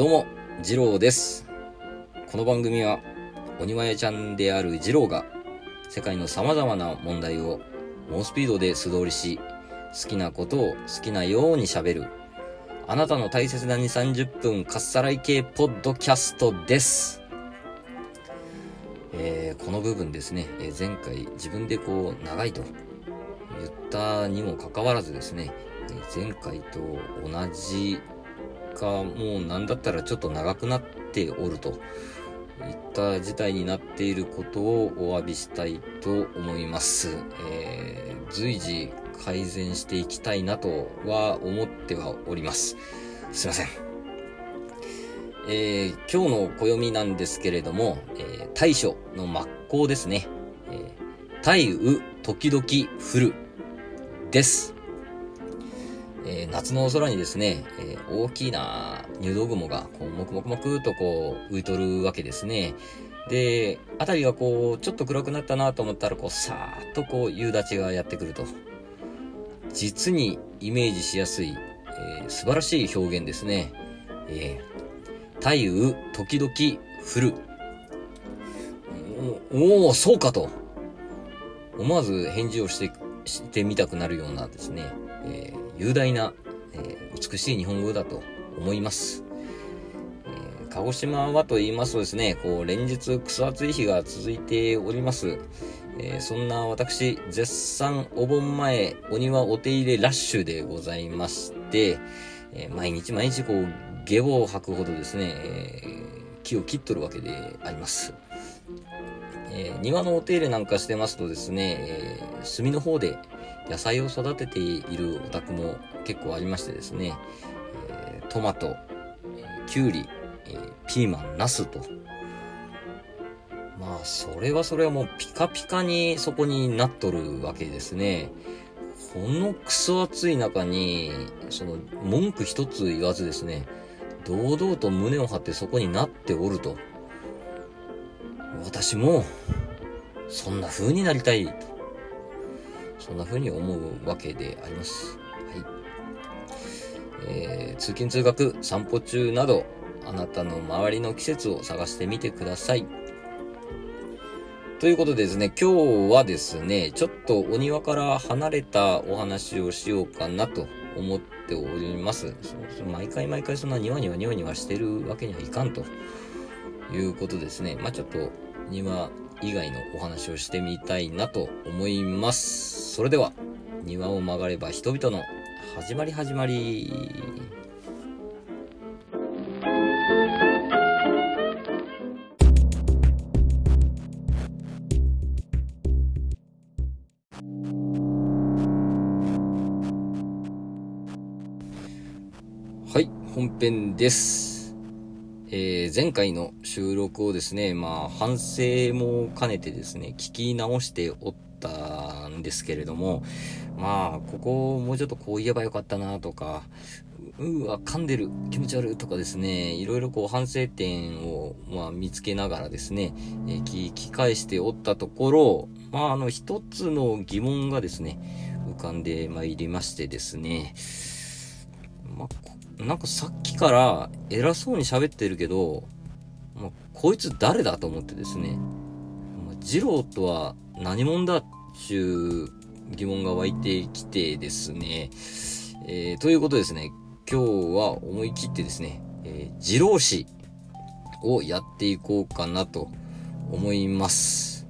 どうも、次郎です。この番組は、鬼まやちゃんである次郎が、世界の様々な問題を猛スピードで素通りし、好きなことを好きなように喋る、あなたの大切な2、30分かっさらい系ポッドキャストです。えーこの部分ですね、えー前回自分でこう、長いと言ったにもかかわらずですね、えー前回と同じか、もうなんだったらちょっと長くなっておるといった事態になっていることをお詫びしたいと思います。えー随時改善していきたいなとは思ってはおります。すいません。えー今日の暦なんですけれども、えー大暑の真っ向ですね。えー、大雨時々降るです。えー夏の空にですね、えー大きな入道雲が、こう、もくもくもくとこう、浮いとるわけですね。で、あたりがこう、ちょっと暗くなったなと思ったら、こう、さーっとこう、夕立がやってくると。実にイメージしやすい、えー素晴らしい表現ですね。えー、大雨、時々降る。おお、そうかと。思わず返事をして、してみたくなるようなですね、えー雄大な、えー美しい日本語だと思います。えー鹿児島はと言いますとですね、こう、連日クソ暑い日が続いております。えーそんな私、絶賛お盆前、お庭お手入れラッシュでございまして、え毎日毎日こう、下ボを吐くほどですね、え木を切っとるわけであります。え庭のお手入れなんかしてますとですね、えー隅の方で野菜を育てているお宅も結構ありましてですね、えートマト、えーキュウリ、えピーマン、ナスと。まあ、それはそれはもうピカピカにそこになっとるわけですね。このクソ暑い中に、その文句一つ言わずですね、堂々と胸を張ってそこになっておると。私も、そんな風になりたいと。そんな風に思うわけであります。はい。えー通勤通学、散歩中など、あなたの周りの季節を探してみてください。ということでですね、今日はですね、ちょっとお庭から離れたお話をしようかなと思っております。毎回毎回そんな庭には庭にはしてるわけにはいかんということですね。まあちょっと庭以外のお話をしてみたいなと思います。それでは、庭を曲がれば人々の始まり始まり。はい、本編です。前回の収録をですね、まあ、反省も兼ねてですね、聞き直しておったんですけれども、まあ、ここをもうちょっとこう言えばよかったなとか、ううわ、噛んでる、気持ち悪いとかですね、いろいろこう反省点を、まあ、見つけながらですね、えー聞き返しておったところ、まあ、あの、一つの疑問がですね、浮かんでまいりましてですね、まあ、なんかさっきから偉そうに喋ってるけど、まあ、こいつ誰だと思ってですね、まあ、二郎とは何者だっちゅう疑問が湧いてきてですね、えーということですね、今日は思い切ってですね、えー二郎史をやっていこうかなと思います。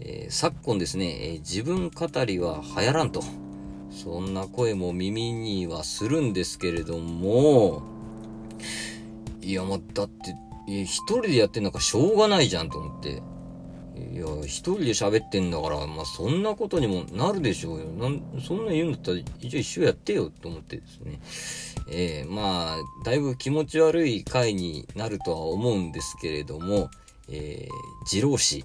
えー昨今ですね、えー自分語りは流行らんと。そんな声も耳にはするんですけれども、いや、もうだって、一人でやってんだからしょうがないじゃんと思って。いや、一人で喋ってんだから、まあそんなことにもなるでしょうよ。なんそんな言うんだったら、一応一緒やってよと思ってですね。えーまあ、だいぶ気持ち悪い回になるとは思うんですけれども、えー、二郎氏、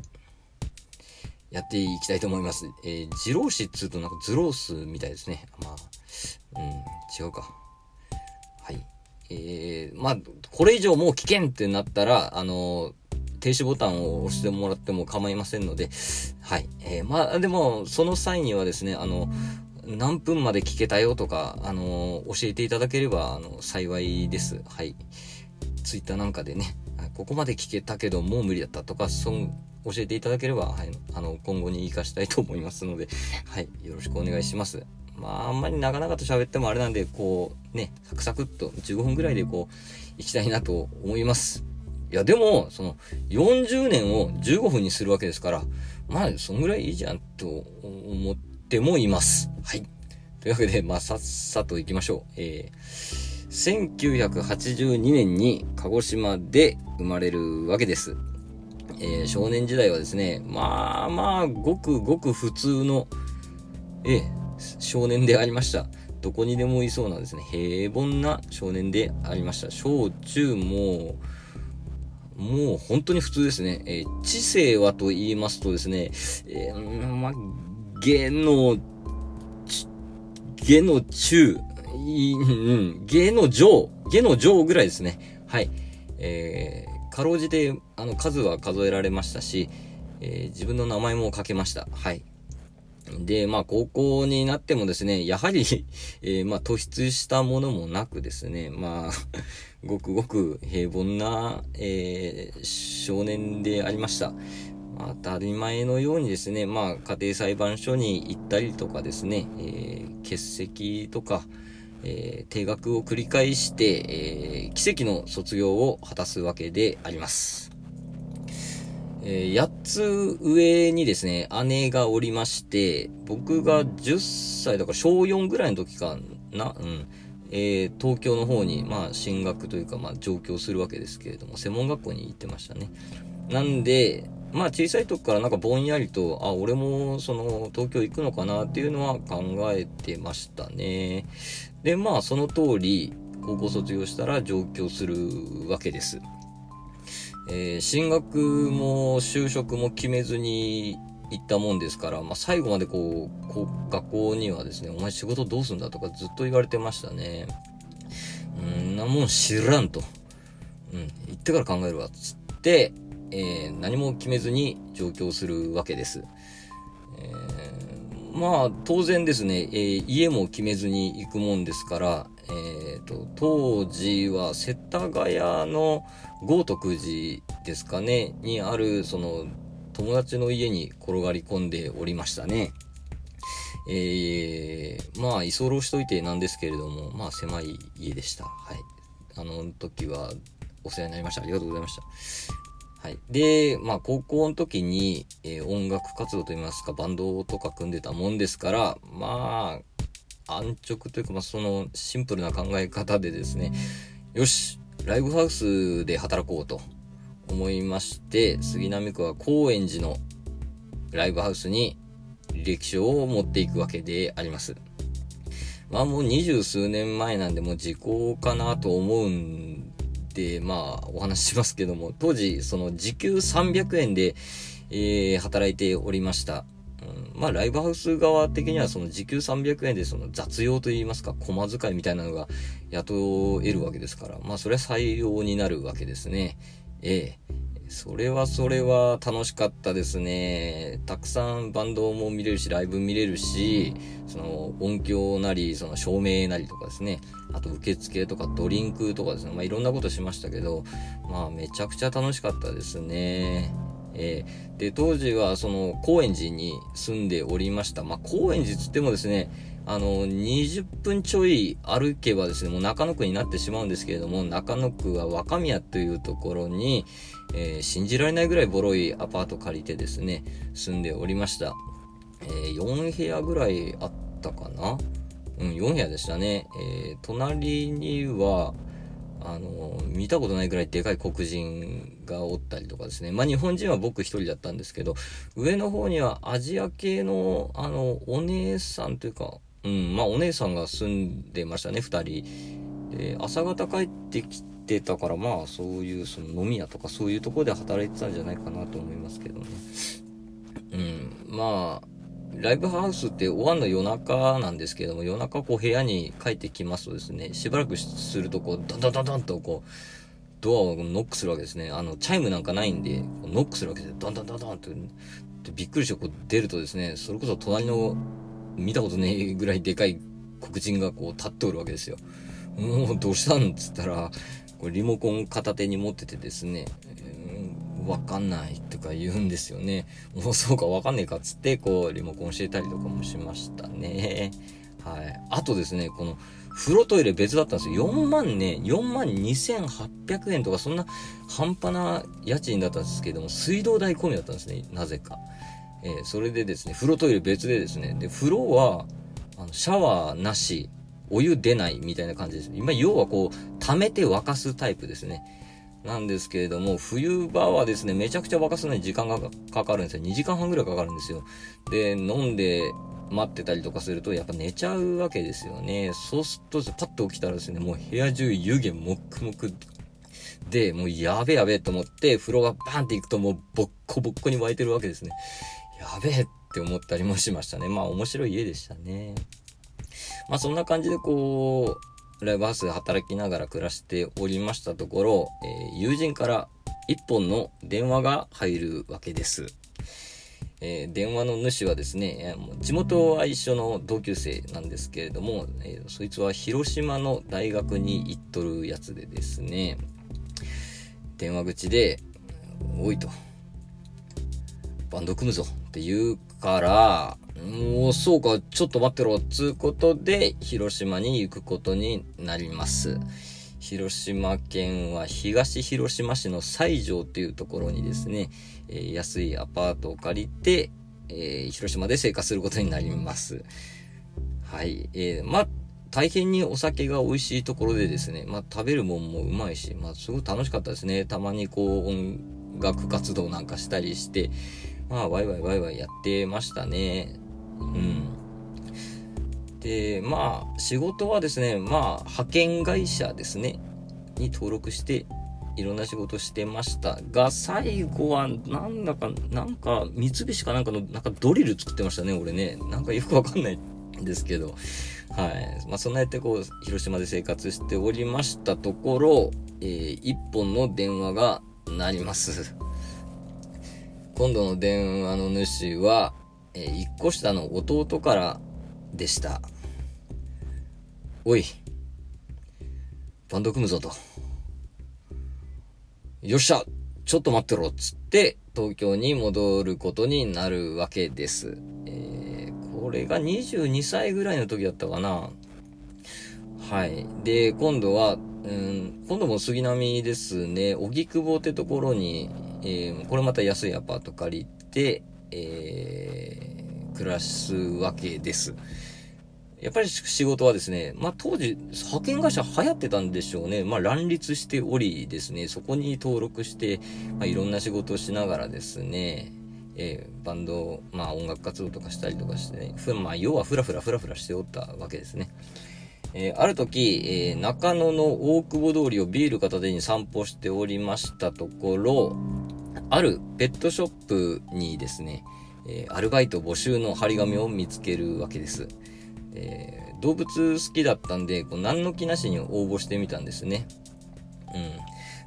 やっていきたいと思います。えー、二郎氏っつうとなんかズロースみたいですね。まあ、うん、違うか。はい。えー、まあ、これ以上もう危険ってなったら、あの停止ボタンを押してもらっても構いませんので、はい。えー、まあ、でも、その際にはですね、あの、何分まで聞けたよとか、あの教えていただければ、あの、幸いです。はい。ツイッターなんかでね、ここまで聞けたけどもう無理だったとか、そん教えていただければ、はい、あの、今後に活かしたいと思いますので、はい、よろしくお願いします。まあ、あんまり長々と喋ってもあれなんで、こう、ね、サクサクっと15分ぐらいでこう、行きたいなと思います。いや、でも、その、40年を15分にするわけですから、まあ、そんぐらいいいじゃん、と思ってもいます。はい。というわけで、まあ、さっさと行きましょう。えー、1982年に鹿児島で生まれるわけです。えー、少年時代はですね、まあまあ、ごくごく普通の、ええ少年でありました。どこにでもいそうなんですね、平凡な少年でありました。小中も、もう本当に普通ですね。えー、知性はと言いますとですね、えー、まあ、芸の下の中、うん、下の上、下の上ぐらいですね。はい。えー、かろうじて、あの、数は数えられましたし、えー、自分の名前も書けました。はい。で、まあ、高校になってもですね、やはり えー、まあ、突出したものもなくですね、まあ、ごくごく平凡な、えー、少年でありました。当たり前のようにですね、まあ、家庭裁判所に行ったりとかですね、えー、欠席とか、えー、定額を繰り返して、えー、奇跡の卒業を果たすわけであります。えー、8つ上にですね、姉がおりまして、僕が10歳だから小4ぐらいの時かな、うん。えー、東京の方に、まあ、進学というか、まあ、上京するわけですけれども、専門学校に行ってましたね。なんで、まあ小さい時からなんかぼんやりと、あ、俺もその東京行くのかなっていうのは考えてましたね。で、まあその通り、高校卒業したら上京するわけです。えー、進学も就職も決めずに行ったもんですから、まあ最後までこう、こう学校にはですね、お前仕事どうすんだ？とかずっと言われてましたね。んなもん知らんと。うん、行ってから考えるわ、つって、えー、何も決めずに上京するわけです。えー、まあ、当然ですね、えー、家も決めずに行くもんですから、えーと、当時は世田谷の豪徳寺ですかね、にある、その、友達の家に転がり込んでおりましたね。えー、まあ、居候しといてなんですけれども、まあ、狭い家でした。はい。あの時はお世話になりました。ありがとうございました。はい。で、まあ、高校の時に、えー、音楽活動といいますか、バンドとか組んでたもんですから、まあ、安直というか、まあ、そのシンプルな考え方でですね、よし、ライブハウスで働こうと思いまして、杉並区は高円寺のライブハウスに歴書を持っていくわけであります。まあもう二十数年前なんでもう時効かなと思うん、まあ、お話ししますけども、当時、その時給300円で、えー、働いておりました。うん、まあ、ライブハウス側的にはその時給300円でその雑用といいますか、駒遣いみたいなのが雇えるわけですから、まあ、それは採用になるわけですね。ええそれはそれは楽しかったですね。たくさんバンドも見れるし、ライブ見れるし、その音響なり、その照明なりとかですね。あと受付とかドリンクとかですね。まあいろんなことしましたけど、まあめちゃくちゃ楽しかったですね。えー、で、当時はその高円寺に住んでおりました。まあ高円寺つってもですね、あの、20分ちょい歩けばですね、もう中野区になってしまうんですけれども、中野区は若宮というところに、えー、信じられないぐらいボロいアパート借りてですね、住んでおりました。えー、4部屋ぐらいあったかなうん、4部屋でしたね。えー、隣には、あの、見たことないぐらいでかい黒人がおったりとかですね。まあ日本人は僕一人だったんですけど、上の方にはアジア系の、あの、お姉さんというか、うん、まあお姉さんが住んでましたね、二人。で、朝方帰ってきてたから、まあそういうその飲み屋とかそういうとこで働いてたんじゃないかなと思いますけどね。うん、まあ、ライブハウスって終わんの夜中なんですけども、夜中こう部屋に帰ってきますとですね、しばらくするとこう、ドンドンドンドンとこう、ドアをノックするわけですね。あの、チャイムなんかないんで、ノックするわけですよ。ドンドンドンドンって。びっくりしてこう出るとですね、それこそ隣の見たことねえぐらいでかい黒人がこう立っておるわけですよ。もうどうしたんっつったら、これリモコン片手に持っててですね、わかんないとか言うんですよね。もうそうかわかんねえかっつって、こう、リモコン教えたりとかもしましたね。はい。あとですね、この、風呂トイレ別だったんですよ。4万ね、4万2800円とか、そんな半端な家賃だったんですけども、水道代込みだったんですね、なぜか。えー、それでですね、風呂トイレ別でですね、で、風呂は、あの、シャワーなし、お湯出ないみたいな感じです。今、要はこう、溜めて沸かすタイプですね。なんですけれども、冬場はですね、めちゃくちゃ沸かすのに時間がかかるんですよ。2時間半ぐらいかかるんですよ。で、飲んで待ってたりとかすると、やっぱ寝ちゃうわけですよね。そうすると、パッと起きたらですね、もう部屋中湯気もくもくで、もうやべやべと思って、風呂がバーンって行くともうボッコボッコに沸いてるわけですね。やべえって思ったりもしましたね。まあ面白い家でしたね。まあそんな感じでこう、ライブハウスで働きながら暮らしておりましたところ、えー、友人から一本の電話が入るわけです。えー、電話の主はですね、地元は一緒の同級生なんですけれども、えー、そいつは広島の大学に行っとるやつでですね、電話口で、おいと、バンド組むぞって言うから、もうそうか、ちょっと待ってろ、つうことで、広島に行くことになります。広島県は東広島市の西条っていうところにですね、えー、安いアパートを借りて、えー、広島で生活することになります。はい。えー、まあ、大変にお酒が美味しいところでですね、まあ、食べるもんもうまいし、まあ、すごい楽しかったですね。たまにこう、音楽活動なんかしたりして、まあ、ワイワイワイワイやってましたね。うん。で、まあ、仕事はですね、まあ、派遣会社ですね、に登録して、いろんな仕事してましたが、最後は、なんだか、なんか、三菱かなんかの、なんかドリル作ってましたね、俺ね。なんかよくわかんないんですけど。はい。まあ、そんなやってこう、広島で生活しておりましたところ、えー、一本の電話が鳴ります。今度の電話の主は、えー、一個下の弟からでした。おい、バンド組むぞと。よっしゃちょっと待ってろつって、東京に戻ることになるわけです。えー、これが22歳ぐらいの時だったかな。はい。で、今度は、うん、今度も杉並ですね、荻窪ってところに、えー、これまた安いアパート借りて、えー、暮らすわけです。やっぱり仕事はですね、まあ当時、派遣会社流行ってたんでしょうね。まあ乱立しておりですね、そこに登録して、まあいろんな仕事をしながらですね、えー、バンド、まあ音楽活動とかしたりとかしてね、ふまあ要はふらふらふらふらしておったわけですね。えー、ある時、えー、中野の大久保通りをビール片手に散歩しておりましたところ、あるペットショップにですね、えアルバイト募集の張り紙を見つけるわけです。えー、動物好きだったんで、こう何の気なしに応募してみたんですね。う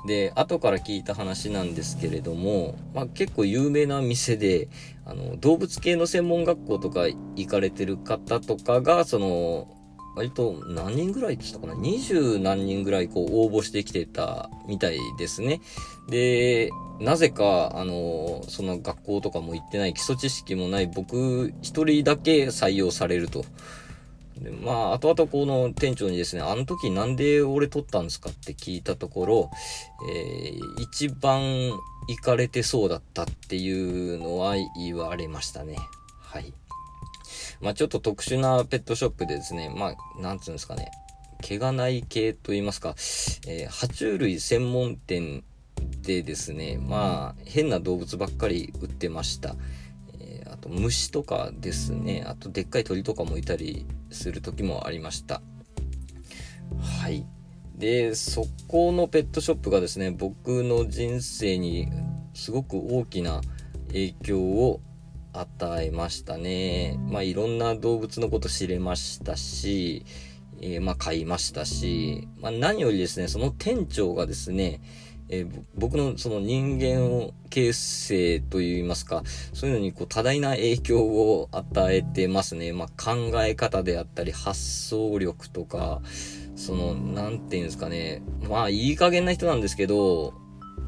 ん。で、後から聞いた話なんですけれども、まあ結構有名な店で、あの、動物系の専門学校とか行かれてる方とかが、その、割と何人ぐらいって言ったかな ?20 何人ぐらいこう応募してきてたみたいですね。で、なぜか、あの、その学校とかも行ってない基礎知識もない僕一人だけ採用されると。でまあ、後々この店長にですね、あの時なんで俺取ったんですかって聞いたところ、えー、一番行かれてそうだったっていうのは言われましたね。はい。まあちょっと特殊なペットショップでですね、まあ、なんつうんですかね、毛がない系と言いますか、えー、爬虫類専門店でですね、まあ、変な動物ばっかり売ってました。えあと虫とかですね、あとでっかい鳥とかもいたりする時もありました。はい。で、そこのペットショップがですね、僕の人生にすごく大きな影響を与えましたね。まあいろんな動物のこと知れましたし、えー、まあ買いましたし、まあ何よりですね、その店長がですね、えー、僕のその人間を形成といいますか、そういうのにこう多大な影響を与えてますね。まあ、考え方であったり、発想力とか、その、なんていうんですかね。まあ、いい加減な人なんですけど、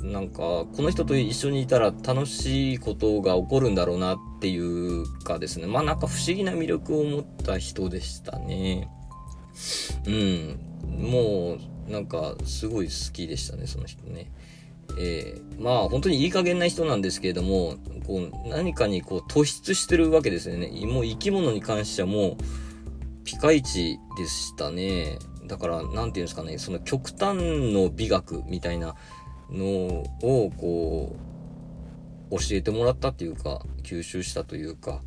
なんか、この人と一緒にいたら楽しいことが起こるんだろうなっていうかですね。まあなんか不思議な魅力を持った人でしたね。うん。もう、なんか、すごい好きでしたね、その人ね。えー、まあ本当にいい加減な人なんですけれども、こう何かにこう突出してるわけですよね。もう生き物に関してはもうピカイチでしたね。だから、なんていうんですかね、その極端の美学みたいなのをこう、教えてもらったっていうか、吸収したというか、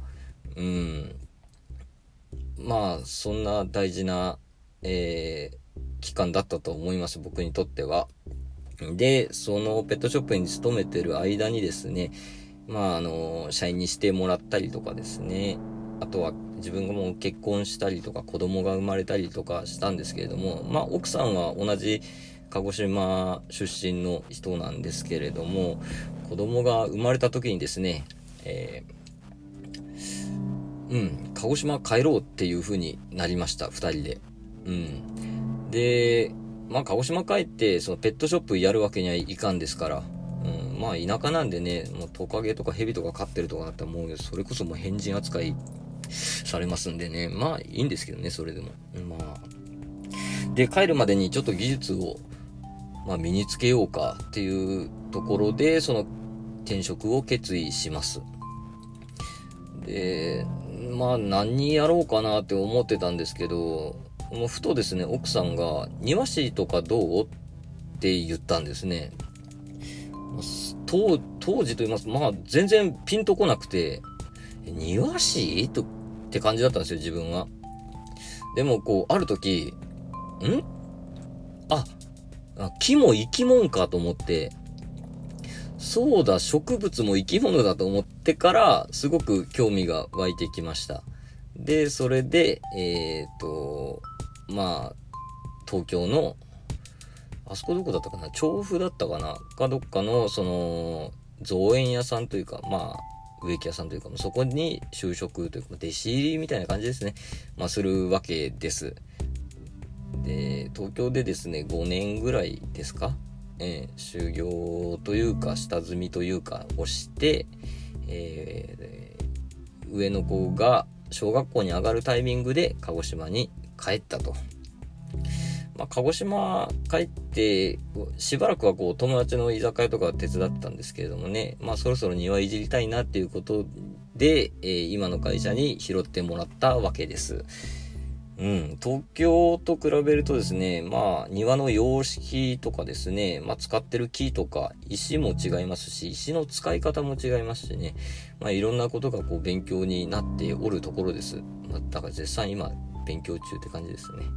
うん。まあ、そんな大事な、えー、期間だったと思います、僕にとっては。で、そのペットショップに勤めてる間にですね、まあ、あの、社員にしてもらったりとかですね、あとは自分がもう結婚したりとか子供が生まれたりとかしたんですけれども、まあ、奥さんは同じ鹿児島出身の人なんですけれども、子供が生まれた時にですね、えー、うん、鹿児島帰ろうっていう風になりました、二人で。うん。で、まあ、鹿児島帰って、そのペットショップやるわけにはいかんですから、うん、まあ、田舎なんでね、もうトカゲとかヘビとか飼ってるとかだったらもう、それこそもう変人扱いされますんでね、まあ、いいんですけどね、それでも。まあ。で、帰るまでにちょっと技術をまあ、身につけようかっていうところで、その転職を決意します。で、まあ何やろうかなって思ってたんですけど、もうふとですね、奥さんが庭師とかどう？って言ったんですね。当当時と言いますとまあ全然ピンとこなくて、庭師？とって感じだったんですよ、自分は。でもこう、ある時、んあ、木も生き物かと思って、そうだ、植物も生き物だと思ってから、すごく興味が湧いてきました。で、それで、えっ、と、まあ、東京の、あそこどこだったかな？調布だったかな？かどっかの、その、造園屋さんというか、まあ、植木屋さんというか、そこに就職というか、弟子入りみたいな感じですね。まあ、するわけです。で、東京でですね、5年ぐらいですか、えー、修行というか、下積みというかをして、えー、上の子が小学校に上がるタイミングで鹿児島に帰ったと。まあ、鹿児島帰って、しばらくはこう友達の居酒屋とか手伝ってたんですけれどもね、まあそろそろ庭いじりたいなっていうことで、えー、今の会社に拾ってもらったわけです。うん、東京と比べるとですね、まあ、庭の様式とかですね、まあ、使ってる木とか、石も違いますし、石の使い方も違いますしね、まあ、いろんなことがこう、勉強になっておるところです。ま、だから絶賛今、勉強中って感じですね。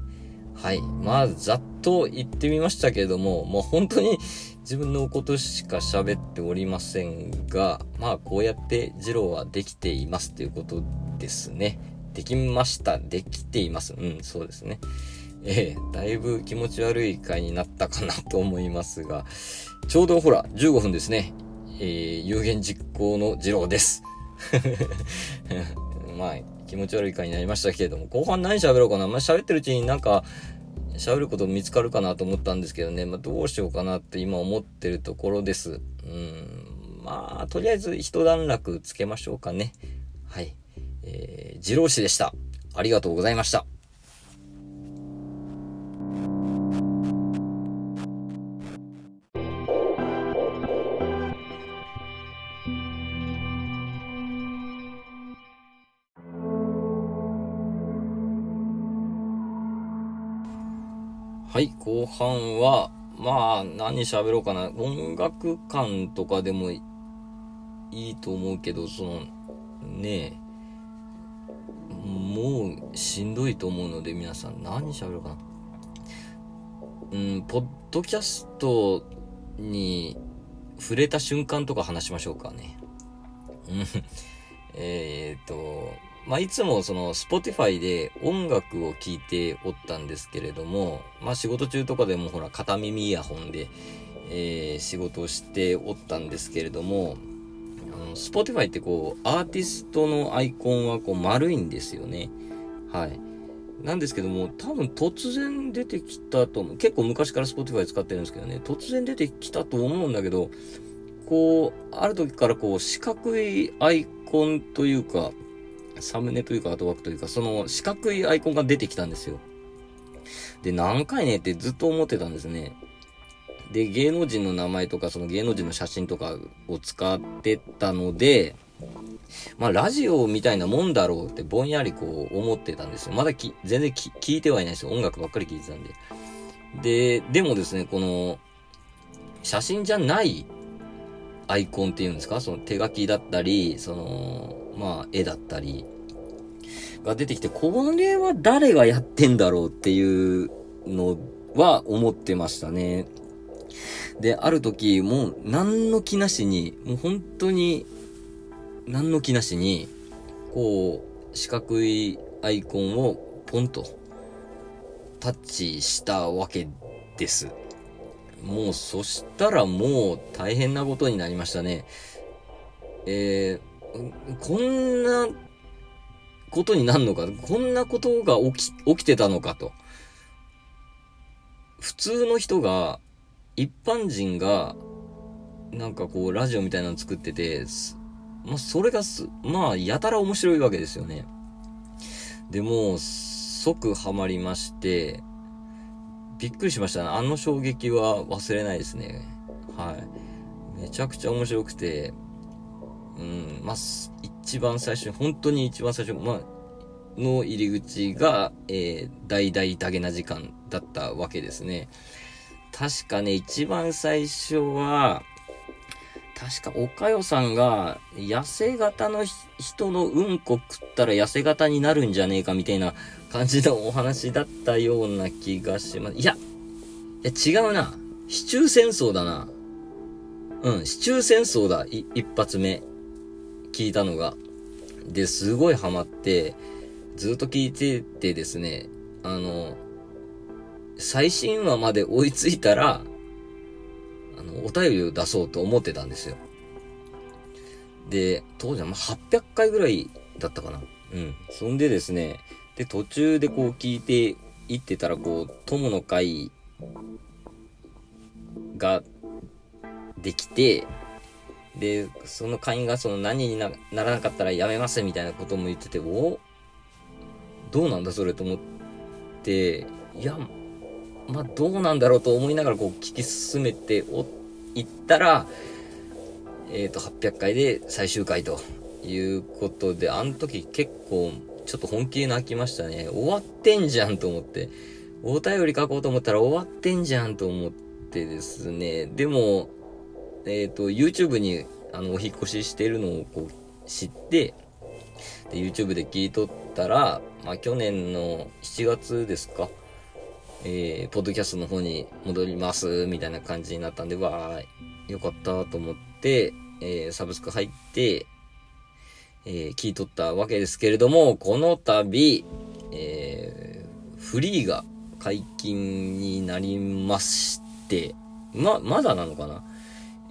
はい。まあ、ざっと言ってみましたけれども、もう本当に自分のことしか喋っておりませんが、まあ、こうやって二郎はできていますということですね。できました。できています。うん、そうですね。えー、だいぶ気持ち悪い回になったかなと思いますが、ちょうどほら、15分ですね。えー、有言実行の次郎です。まあ、気持ち悪い回になりましたけれども、後半何喋ろうかな。まあ、喋ってるうちになんか、喋ること見つかるかなと思ったんですけどね、まあ、どうしようかなって今思ってるところです。うん、まあ、とりあえず一段落つけましょうかね。はい。えー、二郎氏でした。ありがとうございました。はい、後半は、まあ、何喋ろうかな。音楽館とかでもいいと思うけど、その、ねえ、もうしんどいと思うので皆さん何喋ろうかな。うん、ポッドキャストに触れた瞬間とか話しましょうかね。うん。えっと、まあ、いつもその Spotify で音楽を聴いておったんですけれども、まあ、仕事中とかでもほら片耳イヤホンで、えー、仕事をしておったんですけれども、Spotify ってこう、アーティストのアイコンはこう丸いんですよね。はい。なんですけども、多分突然出てきたと思う。結構昔から Spotify 使ってるんですけどね、突然出てきたと思うんだけど、こう、ある時からこう、四角いアイコンというか、サムネというか、アートワークというか、その四角いアイコンが出てきたんですよ。で、何回ねってずっと思ってたんですね。で、芸能人の名前とか、その芸能人の写真とかを使ってたので、まあ、ラジオみたいなもんだろうってぼんやりこう思ってたんですよ。まだき、全然聞いてはいないですよ。音楽ばっかり聞いてたんで。で、でもですね、この、写真じゃないアイコンっていうんですか？その手書きだったり、その、まあ、絵だったり、が出てきて、これは誰がやってんだろうっていうのは思ってましたね。で、ある時、もう何の気なしに、もう本当に何の気なしに、こう、四角いアイコンをポンとタッチしたわけです。もうそしたらもう大変なことになりましたね。えー、こんなことになるのか、こんなことが起き、起きてたのかと。普通の人が、一般人が、なんかこう、ラジオみたいなの作ってて、まあ、それがす、まあ、やたら面白いわけですよね。でも、即ハマりまして、びっくりしましたね。あの衝撃は忘れないですね。はい。めちゃくちゃ面白くて、うん、まあ、一一番最初、本当に一番最初、まあ、の入り口が、えー、大々だげな時間だったわけですね。確かね、一番最初は、確か、おかよさんが、痩せ型の人のうんこ食ったら痩せ型になるんじゃねえかみたいな感じのお話だったような気がします。いや、いや違うな。市中戦争だな。うん、市中戦争だ。い、一発目。聞いたのが。で、すごいハマって、ずっと聞いててですね、あの、最新話まで追いついたら、あの、お便りを出そうと思ってたんですよ。で、当時はま800回ぐらいだったかな。うん。そんでですね、で、途中でこう聞いていってたら、こう、友の会ができて、で、その会員がその何にならなかったらやめますみたいなことも言ってて、お？どうなんだそれと思って、いや、まあ、どうなんだろうと思いながらこう聞き進めておいったら、えっ、ー、と、800回で最終回ということで、あの時結構ちょっと本気で泣きましたね。終わってんじゃんと思って。お便り書こうと思ったら終わってんじゃんと思ってですね。でも、えっ、ー、と、YouTube にあの、お引越ししてるのをこう知って、で、YouTube で聞いとったら、まあ、去年の7月ですか。えー、ポッドキャストの方に戻ります、みたいな感じになったんで、わー、よかったと思って、えー、サブスク入って、えー、聞いとったわけですけれども、この度、えー、フリーが解禁になりまして、ま、まだなのかな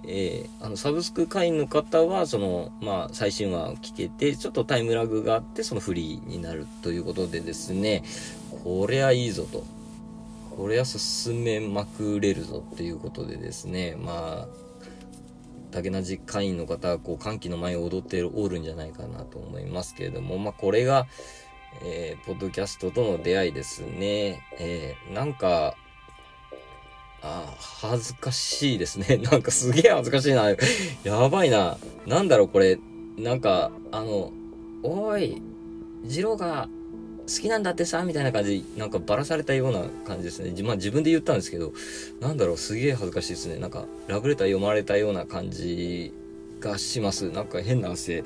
えー、あの、サブスク会員の方は、その、まあ、最新話を聞けて、ちょっとタイムラグがあって、そのフリーになるということでですね、こりゃいいぞと。これは進めまくれるぞっていうことでですね、まあ、竹なじ会員の方は、こう、歓喜の前を踊っておるんじゃないかなと思いますけれども、まあ、これが、えー、ポッドキャストとの出会いですね。えー、なんか、あ恥ずかしいですね。なんかすげえ恥ずかしいな。やばいな。なんだろう、これ。なんか、あの、おい、ジローが好きなんだってさ、みたいな感じ、なんかばらされたような感じですね。まあ自分で言ったんですけど、なんだろう、すげえ恥ずかしいですね。なんか、ラブレター読まれたような感じがします。なんか変な汗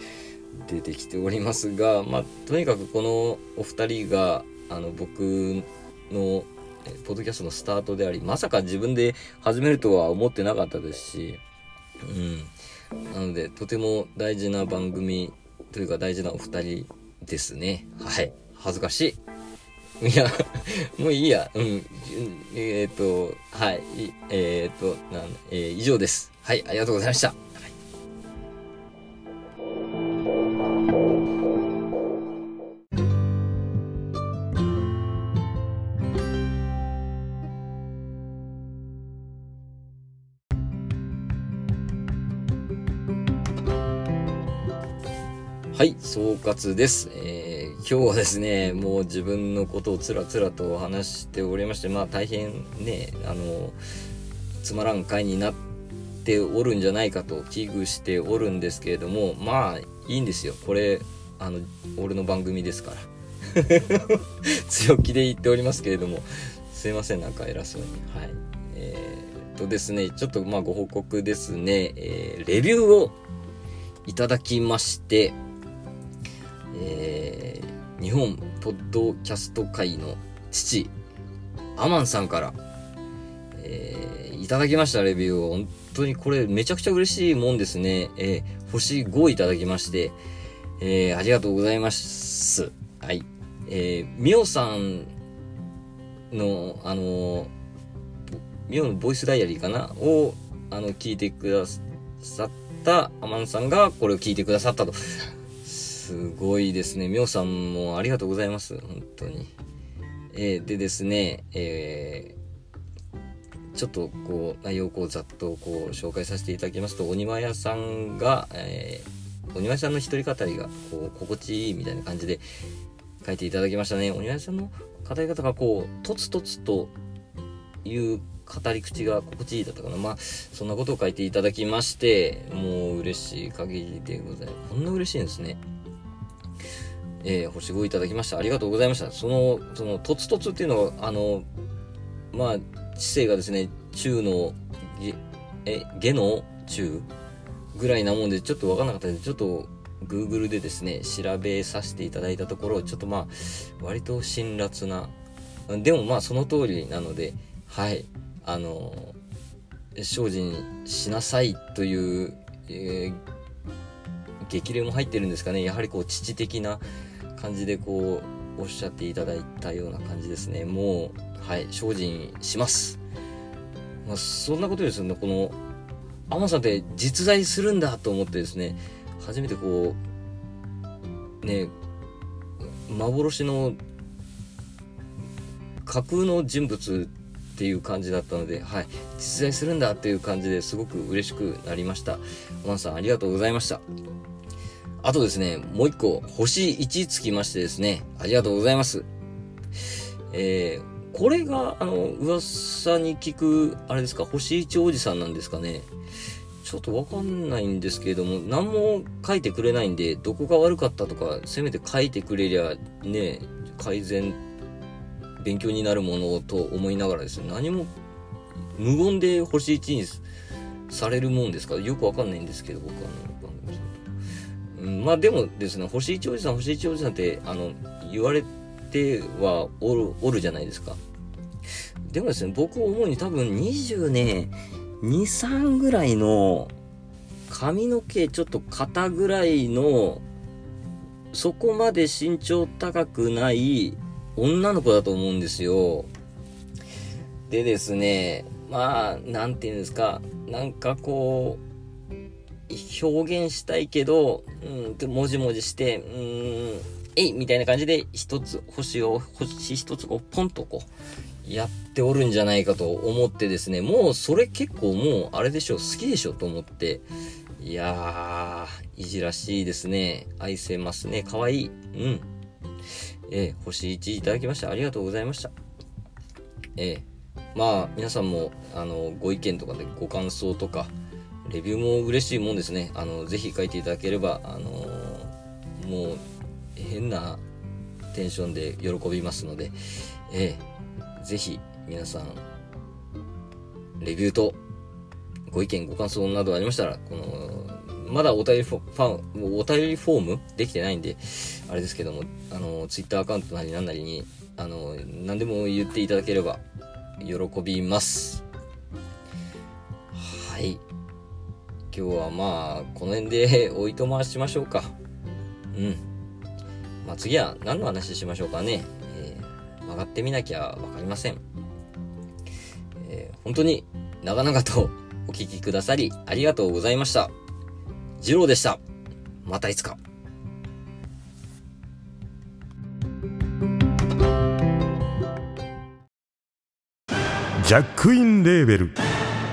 出てきておりますが、まあ、とにかくこのお二人が、あの、僕の、ポッドキャストのスタートであり、まさか自分で始めるとは思ってなかったですし、うん。なので、とても大事な番組というか大事なお二人ですね。はい。恥ずかしい。いや、もういいや。うん。えっ、と、はい。えっ、と、なん、えー、以上です。はい、ありがとうございました。はい、総括です。えー、今日はですね、もう自分のことをつらつらと話しておりまして、まあ大変ね、あの、つまらん回になっておるんじゃないかと危惧しておるんですけれども、まあいいんですよ。これ、あの、俺の番組ですから。強気で言っておりますけれども、すいません、なんか偉そうに。はい。えー、とですね、ちょっとまあご報告ですね、えー、レビューをいただきまして、えー、日本ポッドキャスト界の父、アマンさんから、えー、いただきましたレビューを、本当にこれめちゃくちゃ嬉しいもんですね。えー、星5いただきまして、えー、ありがとうございます。はい。えー、みおさんの、あの、ミオのボイスダイアリーかな？を、あの、聞いてくださったアマンさんがこれを聞いてくださったと。すごいですね。ミオさんもありがとうございます。本当に。えー、でですね、えー、ちょっとこう、内容をこうざっとこう紹介させていただきますと、鬼庭屋さんが、えー、鬼庭さんの一人語りが、こう、心地いいみたいな感じで書いていただきましたね。鬼庭屋さんの語り方がこう、とつとつという語り口が心地いいだったかな。まあ、そんなことを書いていただきまして、もう嬉しい限りでございます。こんな嬉しいんですね。えー、星5いただきました。ありがとうございました。その、その、とつとつっていうのは、あの、まあ、知性がですね、中の、え、下の中ぐらいなもんで、ちょっとわかんなかったので、ちょっと、Google でですね、調べさせていただいたところ、ちょっとまあ、割と辛辣な、でもまあその通りなので、はい、あの、精進しなさいという、えー、激励も入ってるんですかね。やはりこう、父的な感じでこう、おっしゃっていただいたような感じですね。もう、はい、精進します。まあ、そんなことですよね。この、アマさんって実在するんだと思ってですね、初めてこう、ね、幻の架空の人物っていう感じだったので、はい、実在するんだっていう感じですごく嬉しくなりました。マンさんありがとうございました。あとですね、もう一個、星1つきましてですね、ありがとうございます。えー、これが、あの、噂に聞く、あれですか、星1おじさんなんですかね。ちょっとわかんないんですけれども、何も書いてくれないんで、どこが悪かったとか、せめて書いてくれりゃ、ね、改善、勉強になるものと思いながらですね、何も無言で星1にされるもんですから、よくわかんないんですけど、僕はあの、番組うん、まあでもですね、星1おじさん、星1おじさんって、あの、言われてはおる、おるじゃないですか。でもですね、僕思うに多分20ね、2、3ぐらいの髪の毛ちょっと肩ぐらいのそこまで身長高くない女の子だと思うんですよ。でですね、まあ、なんていうんですか、なんかこう、表現したいけど、うん、もじもじして、うん、えいみたいな感じで一つ星を、星一つこうポンとこう、やっておるんじゃないかと思ってですね、もうそれ結構もうあれでしょ、好きでしょと思って、いやー、いじらしいですね。愛せますね。かわいい。うん。えー、星1いただきました。ありがとうございました。えー、まあ、皆さんも、あの、ご意見とかでご感想とか、レビューも嬉しいもんですね。あの、ぜひ書いていただければ、あのー、もう、変なテンションで喜びますので、えーぜひ皆さん、レビューとご意見、ご感想などありましたら、この、まだお便りファン、お便りフォームできてないんで、あれですけども、あの、ツイッターアカウントなりなんなりに、あの、何でも言っていただければ、喜びます。はい。今日はまあ、この辺でおいとましましょうか。うん。まあ次は何の話しましょうかね。曲がってみなきゃわかりません。えー、本当に長々とお聴きくださりありがとうございました。次郎でした。またいつか。ジャックインレーベル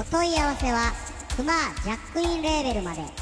お問い合わせはクマージャックインレーベルまで。